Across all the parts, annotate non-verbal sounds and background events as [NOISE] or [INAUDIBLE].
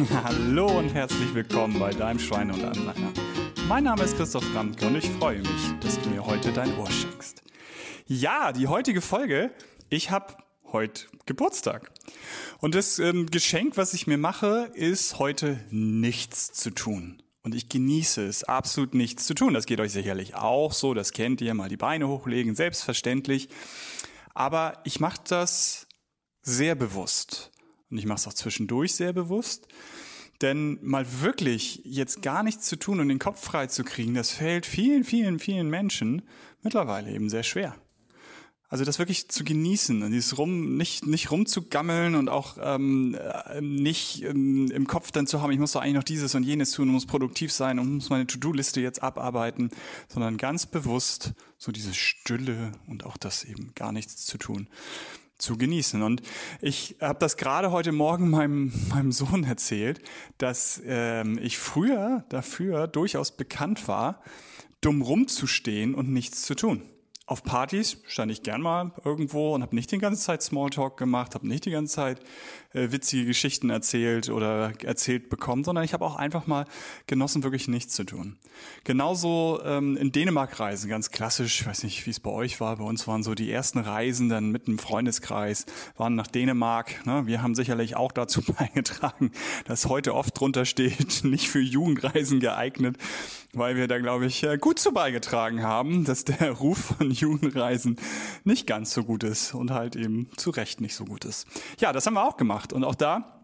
[LAUGHS] Hallo und herzlich willkommen bei deinem Schweine und Anleiner. Mein Name ist Christoph Ramke und ich freue mich, dass du mir heute dein Ohr schenkst. Ja, die heutige Folge, ich habe heute Geburtstag. Und das ähm, Geschenk, was ich mir mache, ist heute nichts zu tun. Und ich genieße es, absolut nichts zu tun. Das geht euch sicherlich auch so, das kennt ihr, mal die Beine hochlegen, selbstverständlich. Aber ich mache das sehr bewusst. Und ich mache es auch zwischendurch sehr bewusst. Denn mal wirklich jetzt gar nichts zu tun und den Kopf frei zu kriegen, das fällt vielen, vielen, vielen Menschen mittlerweile eben sehr schwer. Also das wirklich zu genießen und dieses rum nicht nicht rumzugammeln und auch ähm, äh, nicht ähm, im Kopf dann zu haben, ich muss doch eigentlich noch dieses und jenes tun, und muss produktiv sein und muss meine To-Do-Liste jetzt abarbeiten, sondern ganz bewusst so diese Stille und auch das eben gar nichts zu tun zu genießen. Und ich habe das gerade heute Morgen meinem, meinem Sohn erzählt, dass ähm, ich früher dafür durchaus bekannt war, dumm rumzustehen und nichts zu tun auf Partys stand ich gern mal irgendwo und habe nicht die ganze Zeit Smalltalk gemacht, habe nicht die ganze Zeit äh, witzige Geschichten erzählt oder erzählt bekommen, sondern ich habe auch einfach mal genossen, wirklich nichts zu tun. Genauso ähm, in Dänemark reisen, ganz klassisch, ich weiß nicht, wie es bei euch war, bei uns waren so die ersten Reisen dann mit einem Freundeskreis, waren nach Dänemark. Ne? Wir haben sicherlich auch dazu [LAUGHS] beigetragen, dass heute oft drunter steht, [LAUGHS] nicht für Jugendreisen geeignet, weil wir da, glaube ich, äh, gut zu beigetragen haben, dass der Ruf von Jugendreisen nicht ganz so gut ist und halt eben zu Recht nicht so gut ist. Ja, das haben wir auch gemacht und auch da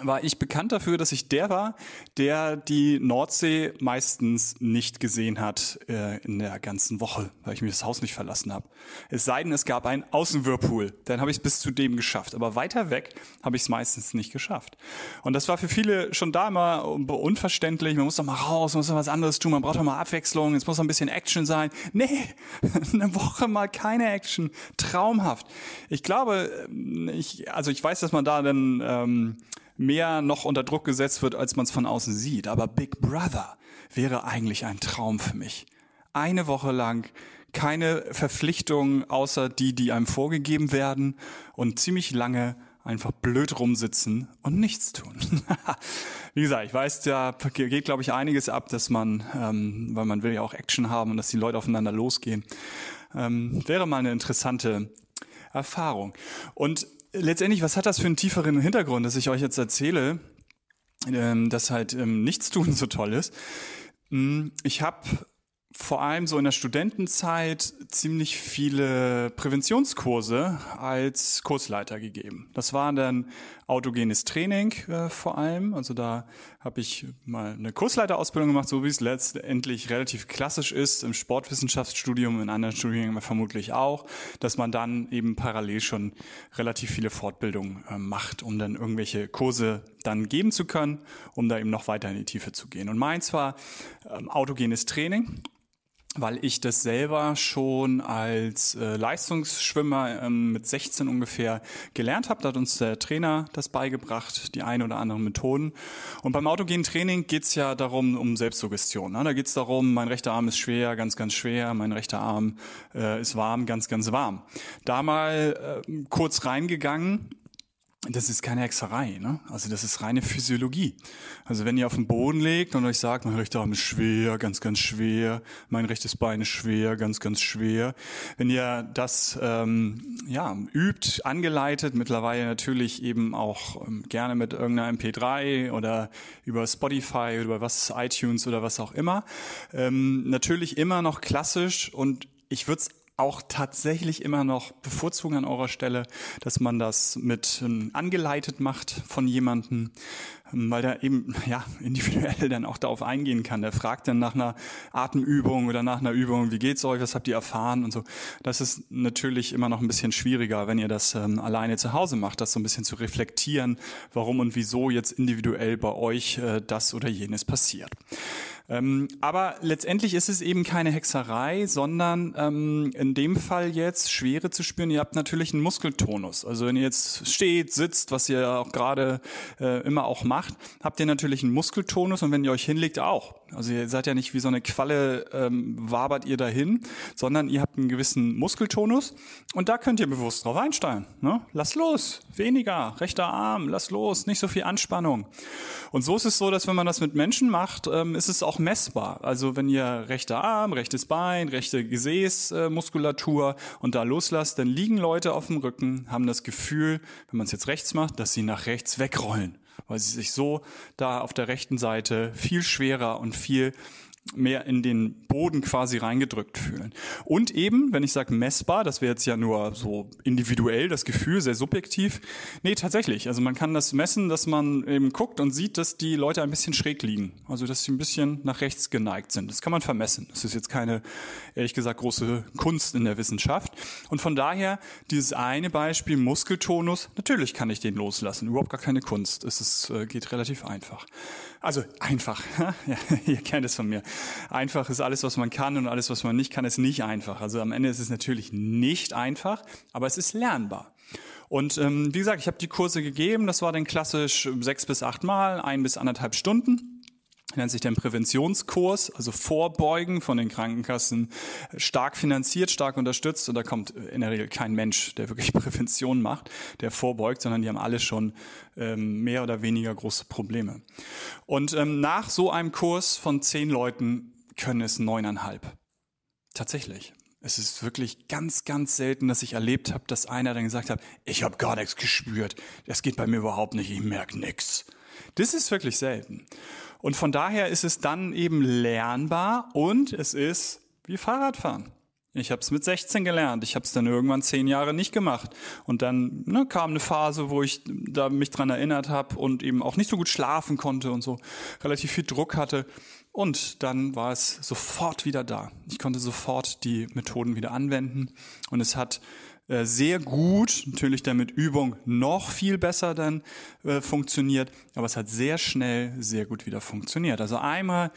war ich bekannt dafür, dass ich der war, der die Nordsee meistens nicht gesehen hat äh, in der ganzen Woche, weil ich mir das Haus nicht verlassen habe. Es sei denn, es gab einen Außenwhirlpool, dann habe ich es bis zu dem geschafft. Aber weiter weg habe ich es meistens nicht geschafft. Und das war für viele schon da immer unverständlich. Man muss doch mal raus, man muss doch was anderes tun, man braucht doch mal Abwechslung, es muss doch ein bisschen Action sein. Nee, [LAUGHS] eine Woche mal keine Action. Traumhaft. Ich glaube, ich, also ich weiß, dass man da dann... Ähm, mehr noch unter Druck gesetzt wird, als man es von außen sieht. Aber Big Brother wäre eigentlich ein Traum für mich. Eine Woche lang keine Verpflichtungen außer die, die einem vorgegeben werden und ziemlich lange einfach blöd rumsitzen und nichts tun. [LAUGHS] Wie gesagt, ich weiß, da geht, glaube ich, einiges ab, dass man, ähm, weil man will ja auch Action haben und dass die Leute aufeinander losgehen. Ähm, wäre mal eine interessante Erfahrung. Und letztendlich, was hat das für einen tieferen Hintergrund, dass ich euch jetzt erzähle, ähm, dass halt ähm, Nichtstun so toll ist? Hm, ich habe vor allem so in der Studentenzeit ziemlich viele Präventionskurse als Kursleiter gegeben. Das war dann autogenes Training äh, vor allem. Also da habe ich mal eine Kursleiterausbildung gemacht, so wie es letztendlich relativ klassisch ist im Sportwissenschaftsstudium, in anderen Studiengängen vermutlich auch, dass man dann eben parallel schon relativ viele Fortbildungen äh, macht, um dann irgendwelche Kurse dann geben zu können, um da eben noch weiter in die Tiefe zu gehen. Und meins war ähm, autogenes Training weil ich das selber schon als äh, Leistungsschwimmer ähm, mit 16 ungefähr gelernt habe. Da hat uns der Trainer das beigebracht, die ein oder anderen Methoden. Und beim autogenen Training geht's ja darum, um Selbstsuggestion. Ne? Da geht's darum, mein rechter Arm ist schwer, ganz, ganz schwer, mein rechter Arm äh, ist warm, ganz, ganz warm. Da mal äh, kurz reingegangen das ist keine Hexerei, ne? Also das ist reine Physiologie. Also wenn ihr auf dem Boden legt und euch sagt, mein rechter Arm ist schwer, ganz, ganz schwer, mein rechtes Bein ist schwer, ganz, ganz schwer. Wenn ihr das ähm, ja übt, angeleitet, mittlerweile natürlich eben auch ähm, gerne mit irgendeiner MP3 oder über Spotify oder was iTunes oder was auch immer, ähm, natürlich immer noch klassisch und ich würde es auch tatsächlich immer noch bevorzugen an eurer Stelle, dass man das mit ähm, angeleitet macht von jemandem, ähm, weil der eben [LAUGHS] ja individuell dann auch darauf eingehen kann. Der fragt dann nach einer Atemübung oder nach einer Übung, wie geht's euch, was habt ihr erfahren und so. Das ist natürlich immer noch ein bisschen schwieriger, wenn ihr das ähm, alleine zu Hause macht, das so ein bisschen zu reflektieren, warum und wieso jetzt individuell bei euch äh, das oder jenes passiert. Ähm, aber letztendlich ist es eben keine Hexerei, sondern ähm, in dem Fall jetzt Schwere zu spüren. Ihr habt natürlich einen Muskeltonus. Also wenn ihr jetzt steht, sitzt, was ihr auch gerade äh, immer auch macht, habt ihr natürlich einen Muskeltonus und wenn ihr euch hinlegt auch. Also ihr seid ja nicht wie so eine Qualle, ähm, wabert ihr dahin, sondern ihr habt einen gewissen Muskeltonus und da könnt ihr bewusst drauf einsteigen. Ne? Lass los, weniger, rechter Arm, lass los, nicht so viel Anspannung. Und so ist es so, dass wenn man das mit Menschen macht, ähm, ist es auch messbar. Also wenn ihr rechter Arm, rechtes Bein, rechte Gesäßmuskulatur äh, und da loslasst, dann liegen Leute auf dem Rücken, haben das Gefühl, wenn man es jetzt rechts macht, dass sie nach rechts wegrollen weil sie sich so da auf der rechten Seite viel schwerer und viel mehr in den Boden quasi reingedrückt fühlen. Und eben, wenn ich sage messbar, das wäre jetzt ja nur so individuell, das Gefühl, sehr subjektiv. Nee, tatsächlich. Also man kann das messen, dass man eben guckt und sieht, dass die Leute ein bisschen schräg liegen. Also dass sie ein bisschen nach rechts geneigt sind. Das kann man vermessen. Das ist jetzt keine, ehrlich gesagt, große Kunst in der Wissenschaft. Und von daher, dieses eine Beispiel, Muskeltonus, natürlich kann ich den loslassen. Überhaupt gar keine Kunst. Es ist, äh, geht relativ einfach. Also einfach. [LAUGHS] ja, ihr kennt es von mir. Einfach ist alles, was man kann und alles, was man nicht kann, ist nicht einfach. Also am Ende ist es natürlich nicht einfach, aber es ist lernbar. Und ähm, wie gesagt, ich habe die Kurse gegeben. Das war dann klassisch sechs bis acht Mal, ein bis anderthalb Stunden nennt sich den Präventionskurs, also Vorbeugen von den Krankenkassen, stark finanziert, stark unterstützt. Und da kommt in der Regel kein Mensch, der wirklich [LAUGHS] Prävention macht, der vorbeugt, sondern die haben alle schon ähm, mehr oder weniger große Probleme. Und ähm, nach so einem Kurs von zehn Leuten können es neuneinhalb. Tatsächlich. Es ist wirklich ganz, ganz selten, dass ich erlebt habe, dass einer dann gesagt hat, ich habe gar nichts gespürt. Das geht bei mir überhaupt nicht, ich merke nichts. Das ist wirklich selten. Und von daher ist es dann eben lernbar und es ist wie Fahrradfahren. Ich habe es mit 16 gelernt. Ich habe es dann irgendwann zehn Jahre nicht gemacht. Und dann ne, kam eine Phase, wo ich da mich dran erinnert habe und eben auch nicht so gut schlafen konnte und so relativ viel Druck hatte. Und dann war es sofort wieder da. Ich konnte sofort die Methoden wieder anwenden und es hat äh, sehr gut, natürlich dann mit Übung noch viel besser dann äh, funktioniert, aber es hat sehr schnell sehr gut wieder funktioniert. Also einmal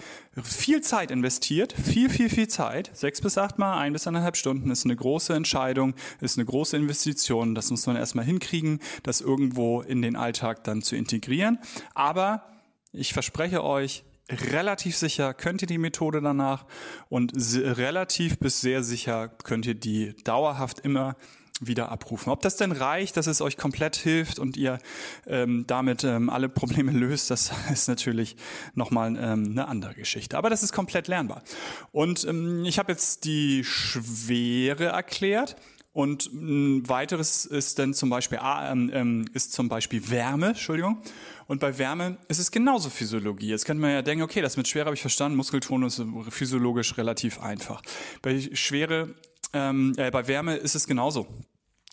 viel Zeit investiert, viel, viel, viel Zeit, sechs bis acht Mal, ein bis eineinhalb Stunden ist eine große Entscheidung, ist eine große Investition, das muss man erstmal hinkriegen, das irgendwo in den Alltag dann zu integrieren. Aber ich verspreche euch, relativ sicher könnt ihr die Methode danach und relativ bis sehr sicher könnt ihr die dauerhaft immer wieder abrufen. Ob das denn reicht, dass es euch komplett hilft und ihr ähm, damit ähm, alle Probleme löst, das [LAUGHS] ist natürlich nochmal ähm, eine andere Geschichte. Aber das ist komplett lernbar. Und ähm, ich habe jetzt die Schwere erklärt. Und ein weiteres ist dann zum Beispiel, ah, ähm, ähm, ist zum Beispiel Wärme, Entschuldigung. Und bei Wärme ist es genauso Physiologie. Jetzt könnte man ja denken, okay, das mit Schwere habe ich verstanden, Muskelton ist physiologisch relativ einfach. Bei Schwere ähm, äh, bei Wärme ist es genauso.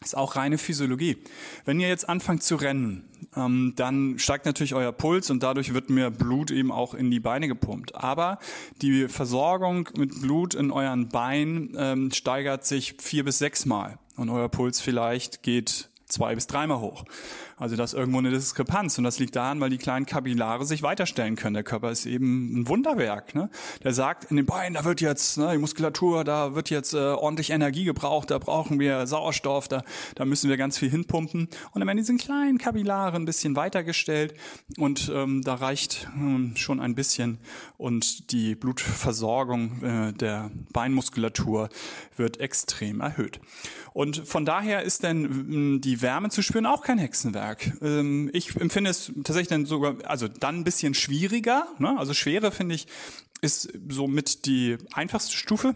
Ist auch reine Physiologie. Wenn ihr jetzt anfangt zu rennen, ähm, dann steigt natürlich euer Puls und dadurch wird mehr Blut eben auch in die Beine gepumpt. Aber die Versorgung mit Blut in euren Beinen ähm, steigert sich vier bis sechs Mal und euer Puls vielleicht geht zwei bis dreimal hoch. Also da ist irgendwo eine Diskrepanz und das liegt daran, weil die kleinen Kapillare sich weiterstellen können. Der Körper ist eben ein Wunderwerk. Ne? Der sagt in den Beinen, da wird jetzt ne, die Muskulatur, da wird jetzt äh, ordentlich Energie gebraucht, da brauchen wir Sauerstoff, da, da müssen wir ganz viel hinpumpen. Und dann werden diese kleinen Kapillare ein bisschen weitergestellt und ähm, da reicht ähm, schon ein bisschen und die Blutversorgung äh, der Beinmuskulatur wird extrem erhöht. Und von daher ist denn die Wärme zu spüren auch kein Hexenwerk. Ähm, ich empfinde es tatsächlich dann sogar, also dann ein bisschen schwieriger. Ne? Also Schwere finde ich ist somit die einfachste Stufe.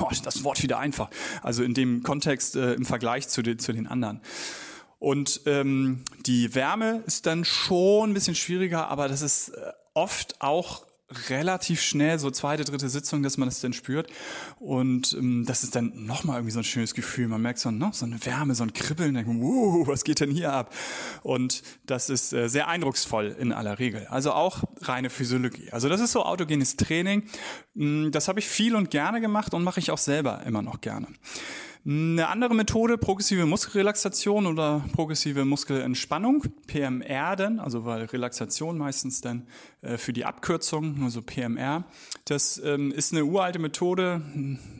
Oh, das Wort wieder einfach. Also in dem Kontext äh, im Vergleich zu den, zu den anderen. Und ähm, die Wärme ist dann schon ein bisschen schwieriger, aber das ist äh, oft auch relativ schnell, so zweite, dritte Sitzung, dass man das dann spürt. Und ähm, das ist dann nochmal irgendwie so ein schönes Gefühl. Man merkt so, ne, so eine Wärme, so ein Kribbeln, denkt, wow, was geht denn hier ab? Und das ist äh, sehr eindrucksvoll in aller Regel. Also auch reine Physiologie. Also das ist so autogenes Training. Mm, das habe ich viel und gerne gemacht und mache ich auch selber immer noch gerne. Eine andere Methode, progressive Muskelrelaxation oder progressive Muskelentspannung, PMR denn, also weil Relaxation meistens dann äh, für die Abkürzung, also PMR. Das ähm, ist eine uralte Methode,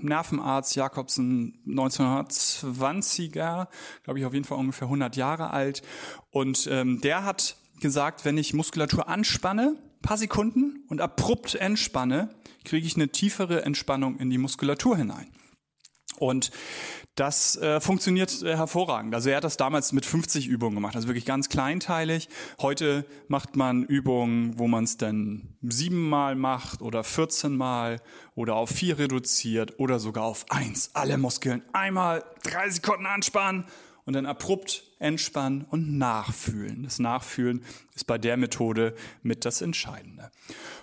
Nervenarzt Jakobsen 1920er, glaube ich auf jeden Fall ungefähr 100 Jahre alt. Und ähm, der hat gesagt, wenn ich Muskulatur anspanne, paar Sekunden und abrupt entspanne, kriege ich eine tiefere Entspannung in die Muskulatur hinein. Und das äh, funktioniert äh, hervorragend. Also er hat das damals mit 50 Übungen gemacht, also wirklich ganz kleinteilig. Heute macht man Übungen, wo man es dann siebenmal macht oder 14 Mal oder auf vier reduziert oder sogar auf eins. Alle Muskeln einmal drei Sekunden anspannen und dann abrupt entspannen und nachfühlen. Das Nachfühlen ist bei der Methode mit das Entscheidende.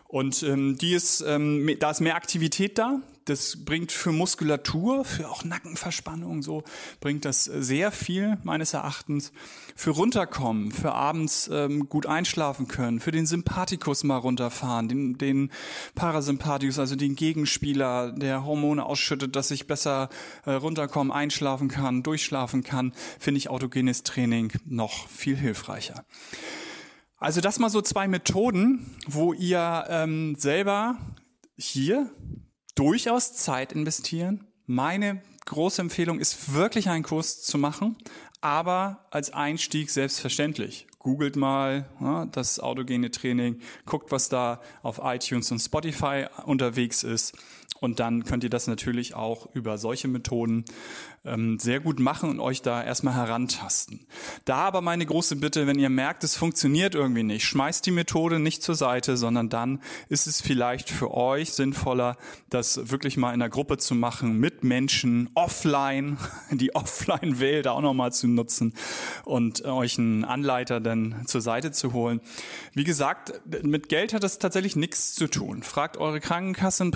Und ähm, die ist, ähm, da ist mehr Aktivität da. Das bringt für Muskulatur, für auch Nackenverspannung so, bringt das sehr viel meines Erachtens. Für runterkommen, für abends ähm, gut einschlafen können, für den Sympathikus mal runterfahren, den, den Parasympathikus, also den Gegenspieler, der Hormone ausschüttet, dass ich besser äh, runterkommen, einschlafen kann, durchschlafen kann, finde ich autogenes Training noch viel hilfreicher. Also das mal so zwei Methoden, wo ihr ähm, selber hier durchaus Zeit investieren. Meine große Empfehlung ist wirklich einen Kurs zu machen, aber als Einstieg selbstverständlich. Googelt mal ja, das autogene Training, guckt, was da auf iTunes und Spotify unterwegs ist und dann könnt ihr das natürlich auch über solche Methoden ähm, sehr gut machen und euch da erstmal herantasten. Da aber meine große Bitte, wenn ihr merkt, es funktioniert irgendwie nicht, schmeißt die Methode nicht zur Seite, sondern dann ist es vielleicht für euch sinnvoller, das wirklich mal in der Gruppe zu machen, mit Menschen, offline, [LAUGHS] die Offline-Welt auch nochmal zu nutzen und euch einen Anleiter dann zur Seite zu holen. Wie gesagt, mit Geld hat das tatsächlich nichts zu tun. Fragt eure Krankenkasse, ein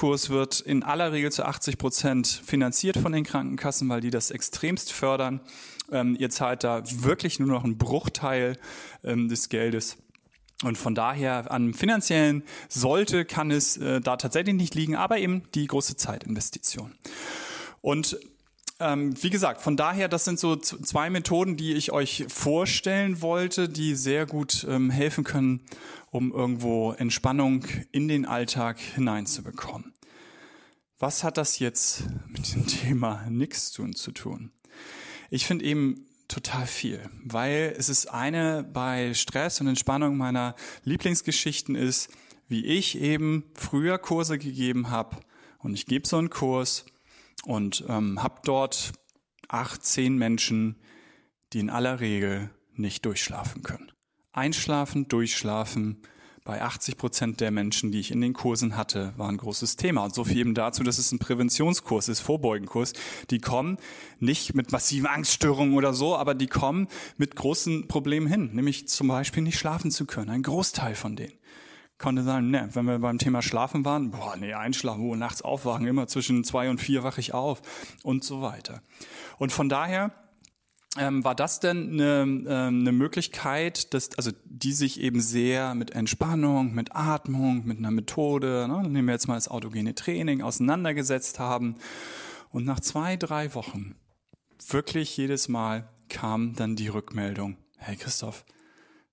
Präventionskurs wird in aller Regel zu 80 Prozent finanziert von den Krankenkassen. Krankenkassen, weil die das extremst fördern. Ähm, ihr zahlt da wirklich nur noch einen Bruchteil ähm, des Geldes. Und von daher an finanziellen sollte, kann es äh, da tatsächlich nicht liegen, aber eben die große Zeitinvestition. Und ähm, wie gesagt, von daher, das sind so zwei Methoden, die ich euch vorstellen wollte, die sehr gut ähm, helfen können, um irgendwo Entspannung in den Alltag hineinzubekommen. Was hat das jetzt mit dem Thema nichts tun zu tun? Ich finde eben total viel, weil es ist eine bei Stress und Entspannung meiner Lieblingsgeschichten ist, wie ich eben früher Kurse gegeben habe und ich gebe so einen Kurs und ähm, habe dort acht, zehn Menschen, die in aller Regel nicht durchschlafen können. Einschlafen, durchschlafen, bei 80 Prozent der Menschen, die ich in den Kursen hatte, war ein großes Thema. Und so viel eben dazu, dass es ein Präventionskurs ist, Vorbeugenkurs. Die kommen nicht mit massiven Angststörungen oder so, aber die kommen mit großen Problemen hin, nämlich zum Beispiel nicht schlafen zu können. Ein Großteil von denen konnte sagen, ne, wenn wir beim Thema Schlafen waren, boah, nee, einschlafen, wo nachts aufwachen, immer zwischen zwei und vier wache ich auf und so weiter. Und von daher ähm, war das denn eine, ähm, eine Möglichkeit, dass, also die sich eben sehr mit Entspannung, mit Atmung, mit einer Methode, ne, nehmen wir jetzt mal das autogene Training, auseinandergesetzt haben. Und nach zwei, drei Wochen, wirklich jedes Mal kam dann die Rückmeldung, hey Christoph,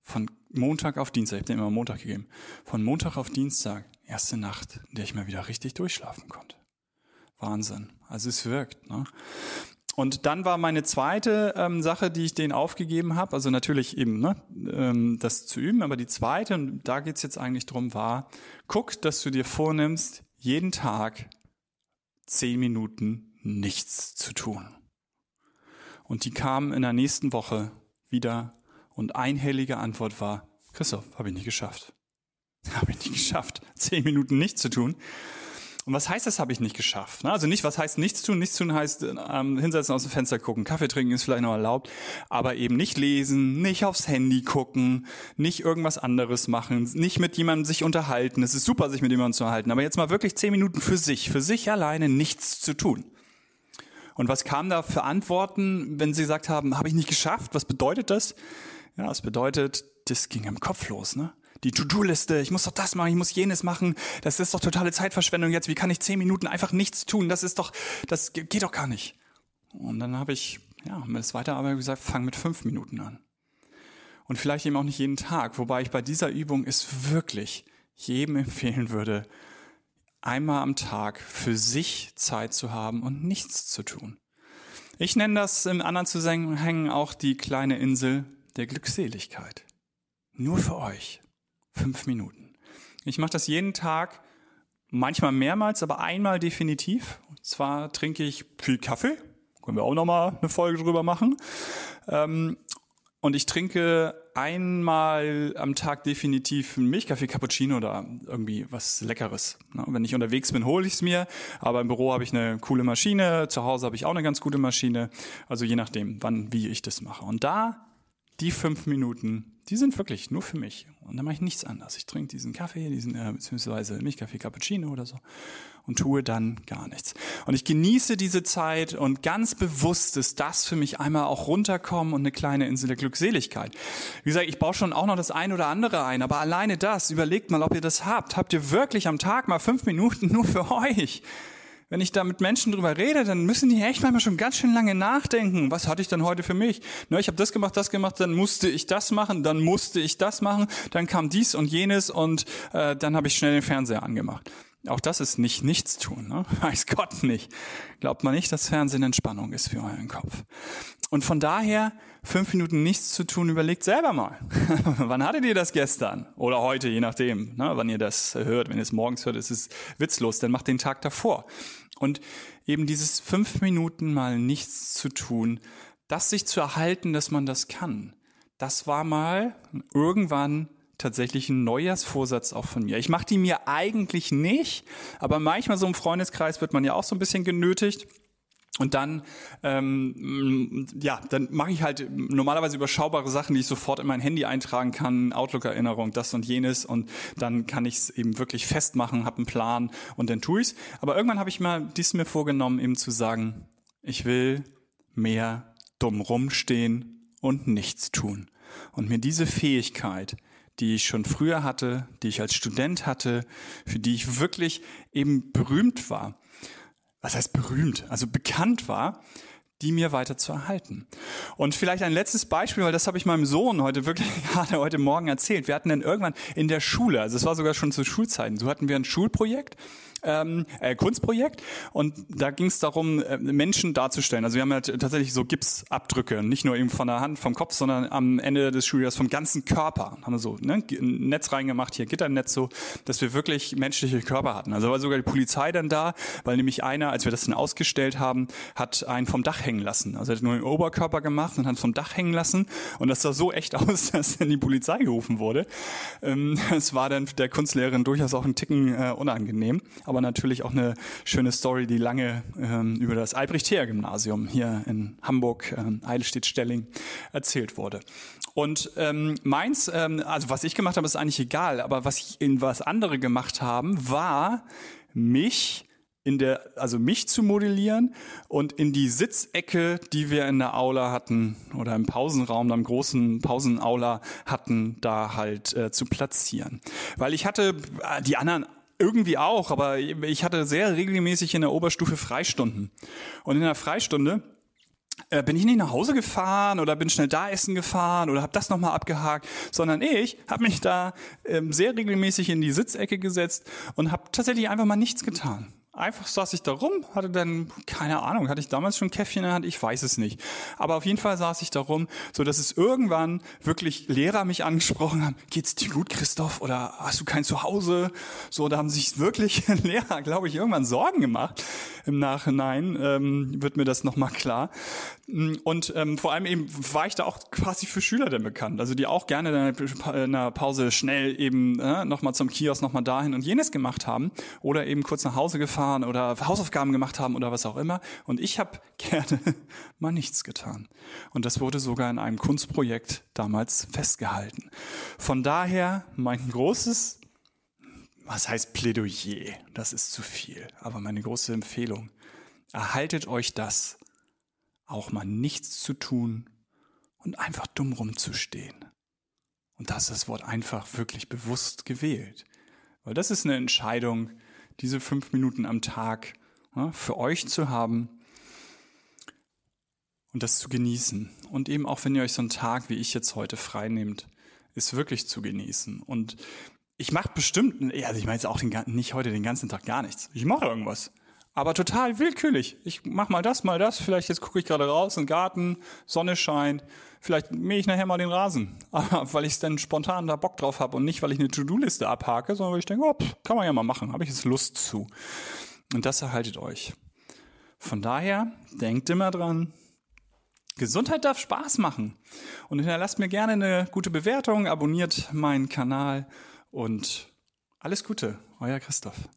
von Montag auf Dienstag, ich habe dir immer Montag gegeben, von Montag auf Dienstag, erste Nacht, in der ich mal wieder richtig durchschlafen konnte. Wahnsinn. Also es wirkt. Ne? Und dann war meine zweite ähm, Sache, die ich denen aufgegeben habe, also natürlich eben ne, ähm, das zu üben, aber die zweite, und da geht's jetzt eigentlich drum, war, guck, dass du dir vornimmst, jeden Tag zehn Minuten nichts zu tun. Und die kamen in der nächsten Woche wieder und einhellige Antwort war, Christoph, habe ich nicht geschafft. [LAUGHS] Habe ich nicht geschafft, zehn Minuten nichts zu tun. Und was heißt das, habe ich nicht geschafft? Ne? Also nicht, was heißt nichts tun? Nichts tun heißt ähm, hinsetzen, aus dem Fenster gucken, Kaffee trinken ist vielleicht noch erlaubt, aber eben nicht lesen, nicht aufs Handy gucken, nicht irgendwas anderes machen, nicht mit jemandem sich unterhalten. Es ist super, sich mit jemandem zu unterhalten, aber jetzt mal wirklich zehn Minuten für sich, für sich alleine nichts zu tun. Und was kam da für Antworten, wenn sie gesagt haben, habe ich nicht geschafft? Was bedeutet das? Ja, es bedeutet, das ging im Kopf los, ne? Die To-Do-Liste, ich muss doch das machen, ich muss jenes machen, das ist doch totale Zeitverschwendung jetzt, wie kann ich zehn Minuten einfach nichts tun, das ist doch, das geht doch gar nicht. Und dann habe ich, ja, mir das aber gesagt, fang mit fünf Minuten an. Und vielleicht eben auch nicht jeden Tag, wobei ich bei dieser Übung es wirklich jedem [LAUGHS] empfehlen würde, einmal am Tag für sich Zeit zu haben und nichts zu tun. Ich nenne das im anderen Zusammenhang auch die kleine Insel der Glückseligkeit. Nur für euch Fünf Minuten. Ich mache das jeden Tag, manchmal mehrmals, aber einmal definitiv. Und zwar trinke ich viel Kaffee. Können wir auch nochmal eine Folge drüber machen. Ähm, und ich trinke einmal am Tag definitiv einen Milchkaffee, Cappuccino oder irgendwie was Leckeres. Wenn ich unterwegs bin, hole ich es mir. Aber im Büro habe ich eine coole Maschine. Zu Hause habe ich auch eine ganz gute Maschine. Also je nachdem, wann, wie ich das mache. Und da die fünf Minuten, die sind wirklich nur für mich. Und dann mache ich nichts anderes. Ich trinke diesen Kaffee, diesen äh, beziehungsweise Milchkaffee Cappuccino oder so und tue dann gar nichts. Und ich genieße diese Zeit und ganz bewusst ist das für mich einmal auch runterkommen und eine kleine Insel der Glückseligkeit. Wie gesagt, ich baue schon auch noch das ein oder andere ein, aber alleine das, überlegt mal, ob ihr das habt. Habt ihr wirklich am Tag mal fünf Minuten [LAUGHS] nur für euch? Wenn ich da mit Menschen drüber rede, dann müssen die echt manchmal schon ganz schön lange nachdenken. Was hatte ich denn heute für mich? Ne, ich habe das gemacht, das gemacht, dann musste ich das machen, dann musste ich das machen, dann kam dies und jenes und äh, dann habe ich schnell den Fernseher angemacht. Auch das ist nicht nichts tun, ne? [LAUGHS] weiß Gott nicht. Glaubt man nicht, dass Fernsehen Entspannung ist für euren Kopf. Und von daher, fünf Minuten nichts zu tun, überlegt selber mal. [LAUGHS] wann hattet ihr das gestern? Oder heute, je nachdem, ne? wann ihr das hört. Wenn ihr es morgens hört, ist es witzlos, dann macht den Tag davor. Und eben dieses fünf Minuten mal nichts zu tun, das sich zu erhalten, dass man das kann, das war mal irgendwann tatsächlich ein Neujahrsvorsatz auch von mir. Ich mache die mir eigentlich nicht, aber manchmal so im Freundeskreis wird man ja auch so ein bisschen genötigt. Und dann, ähm, ja, dann mache ich halt normalerweise überschaubare Sachen, die ich sofort in mein Handy eintragen kann, Outlook-Erinnerung, das und jenes. Und dann kann ich es eben wirklich festmachen, habe einen Plan und dann tue ich's. Aber irgendwann habe ich mal dies mir vorgenommen, eben zu sagen, ich will mehr dumm rumstehen und nichts tun. Und mir diese Fähigkeit, die ich schon früher hatte, die ich als Student hatte, für die ich wirklich eben berühmt war. Was heißt berühmt? Also bekannt war, die mir weiter zu erhalten. Und vielleicht ein letztes Beispiel, weil das habe ich meinem Sohn heute wirklich [LAUGHS] gerade heute Morgen erzählt. Wir hatten dann irgendwann in der Schule, also es war sogar schon zu Schulzeiten, so hatten wir ein Schulprojekt ähm, äh, Kunstprojekt und da ging es darum, äh, Menschen darzustellen. Also wir haben ja tatsächlich so Gipsabdrücke, nicht nur eben von der Hand, vom Kopf, sondern am Ende des Schuljahres vom ganzen Körper. Haben wir so ne, ein Netz reingemacht, hier Gitternetz so, dass wir wirklich menschliche Körper hatten. Also war sogar die Polizei dann da, weil nämlich einer, als wir das dann ausgestellt haben, hat einen vom Dach hängen lassen. Also er hat nur den Oberkörper gemacht und hat vom Dach hängen lassen und das sah so echt [LAUGHS] aus, dass dann die Polizei gerufen wurde. Ähm, es war dann der Kunstlehrerin durchaus auch ein Ticken äh, unangenehm aber natürlich auch eine schöne Story, die lange ähm, über das Albrecht-Heer-Gymnasium hier in Hamburg, ähm, Eidelstedt-Stelling, erzählt wurde. Und ähm, meins, ähm, also was ich gemacht habe, ist eigentlich egal, aber was ich in was andere gemacht haben, war mich in der, also mich zu modellieren und in die Sitzecke, die wir in der Aula hatten oder im Pausenraum, im großen Pausenaula hatten, da halt äh, zu platzieren. Weil ich hatte äh, die anderen irgendwie auch, aber ich hatte sehr regelmäßig in der Oberstufe Freistunden. Und in der Freistunde äh, bin ich nicht nach Hause gefahren oder bin schnell da essen gefahren oder habe das nochmal abgehakt, sondern ich habe mich da ähm, sehr regelmäßig in die Sitzecke gesetzt und habe tatsächlich einfach mal nichts getan einfach saß ich da rum, hatte dann, keine Ahnung, hatte ich damals schon Käffchen in der Hand, ich weiß es nicht. Aber auf jeden Fall saß ich da rum, so dass es irgendwann wirklich Lehrer mich angesprochen haben, geht's dir gut, Christoph, oder hast du kein Zuhause? So, da haben sich wirklich [LAUGHS] Lehrer, glaube ich, irgendwann Sorgen gemacht. Im Nachhinein ähm, wird mir das nochmal klar. Und ähm, vor allem eben war ich da auch quasi für Schüler denn bekannt, also die auch gerne in der Pause schnell eben äh, nochmal zum Kiosk, nochmal dahin und jenes gemacht haben oder eben kurz nach Hause gefahren gefahren oder Hausaufgaben gemacht haben oder was auch immer. Und ich habe [LAUGHS] gerne mal nichts getan. Und das wurde sogar in einem Kunstprojekt damals festgehalten. Von daher mein großes, was heißt Plädoyer? Das ist zu viel. Aber meine große Empfehlung. Erhaltet euch das, auch mal nichts zu tun und einfach dumm rumzustehen. Und das ist das Wort einfach wirklich bewusst gewählt. Weil das ist eine Entscheidung, diese fünf Minuten am Tag ja, für euch zu haben und das zu genießen. Und eben auch wenn ihr euch so einen Tag wie ich jetzt heute frei nehmt, ist wirklich zu genießen. Und ich mache bestimmt, also ich meine jetzt auch den, nicht heute den ganzen Tag gar nichts. Ich mache irgendwas. Aber total willkürlich. Ich mach mal das, mal das. Vielleicht jetzt gucke ich gerade raus in den Garten, Sonne scheint. Vielleicht mähe ich nachher mal den Rasen, [LAUGHS] aber weil ich dann spontan da Bock drauf habe und nicht, weil ich eine To-Do-Liste abhake, sondern weil ich denke, oh, pff, kann man ja mal machen, habe ich jetzt Lust zu. Und das erhaltet euch. Von daher, denkt immer dran, Gesundheit darf Spaß machen. Und hinterlasst mir gerne eine gute Bewertung, abonniert meinen Kanal und alles Gute, euer Christoph.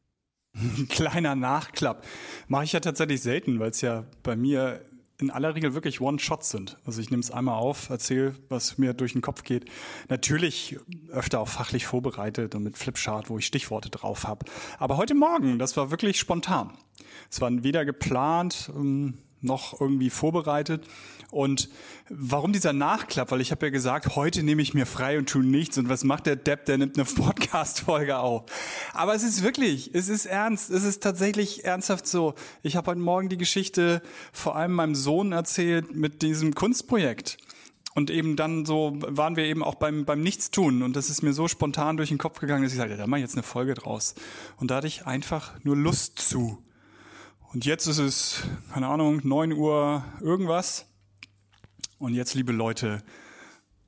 [LAUGHS] Kleiner Nachklapp. Mache ich ja tatsächlich selten, weil es ja bei mir in aller Regel wirklich One-Shots sind. Also ich nehme es einmal auf, erzähle, was mir durch den Kopf geht. Natürlich öfter auch fachlich vorbereitet und mit Flipchart, wo ich Stichworte drauf habe. Aber heute Morgen, das war wirklich spontan. Es war weder geplant, ähm, noch irgendwie vorbereitet. Und warum dieser Nachklapp? Weil ich habe ja gesagt, heute nehme ich mir frei und tue nichts. Und was macht der Depp? Der nimmt eine Podcast-Folge auf. Aber es ist wirklich, es ist ernst. Es ist tatsächlich ernsthaft so. Ich habe heute Morgen die Geschichte vor allem meinem Sohn erzählt mit diesem Kunstprojekt. Und eben dann so waren wir eben auch beim, beim Nichtstun. Und das ist mir so spontan durch den Kopf gegangen, dass ich sagte, da mach ich jetzt eine Folge draus. Und da hatte ich einfach nur Lust zu. Und jetzt ist es, keine Ahnung, neun Uhr irgendwas. Und jetzt, liebe Leute,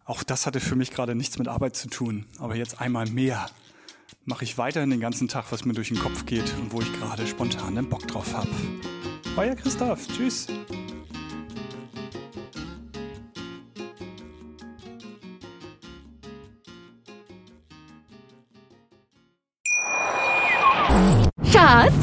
auch das hatte für mich gerade nichts mit Arbeit zu tun. Aber jetzt einmal mehr mache ich weiterhin den ganzen Tag, was mir durch den Kopf geht und wo ich gerade spontan den Bock drauf habe. Euer Christoph. Tschüss.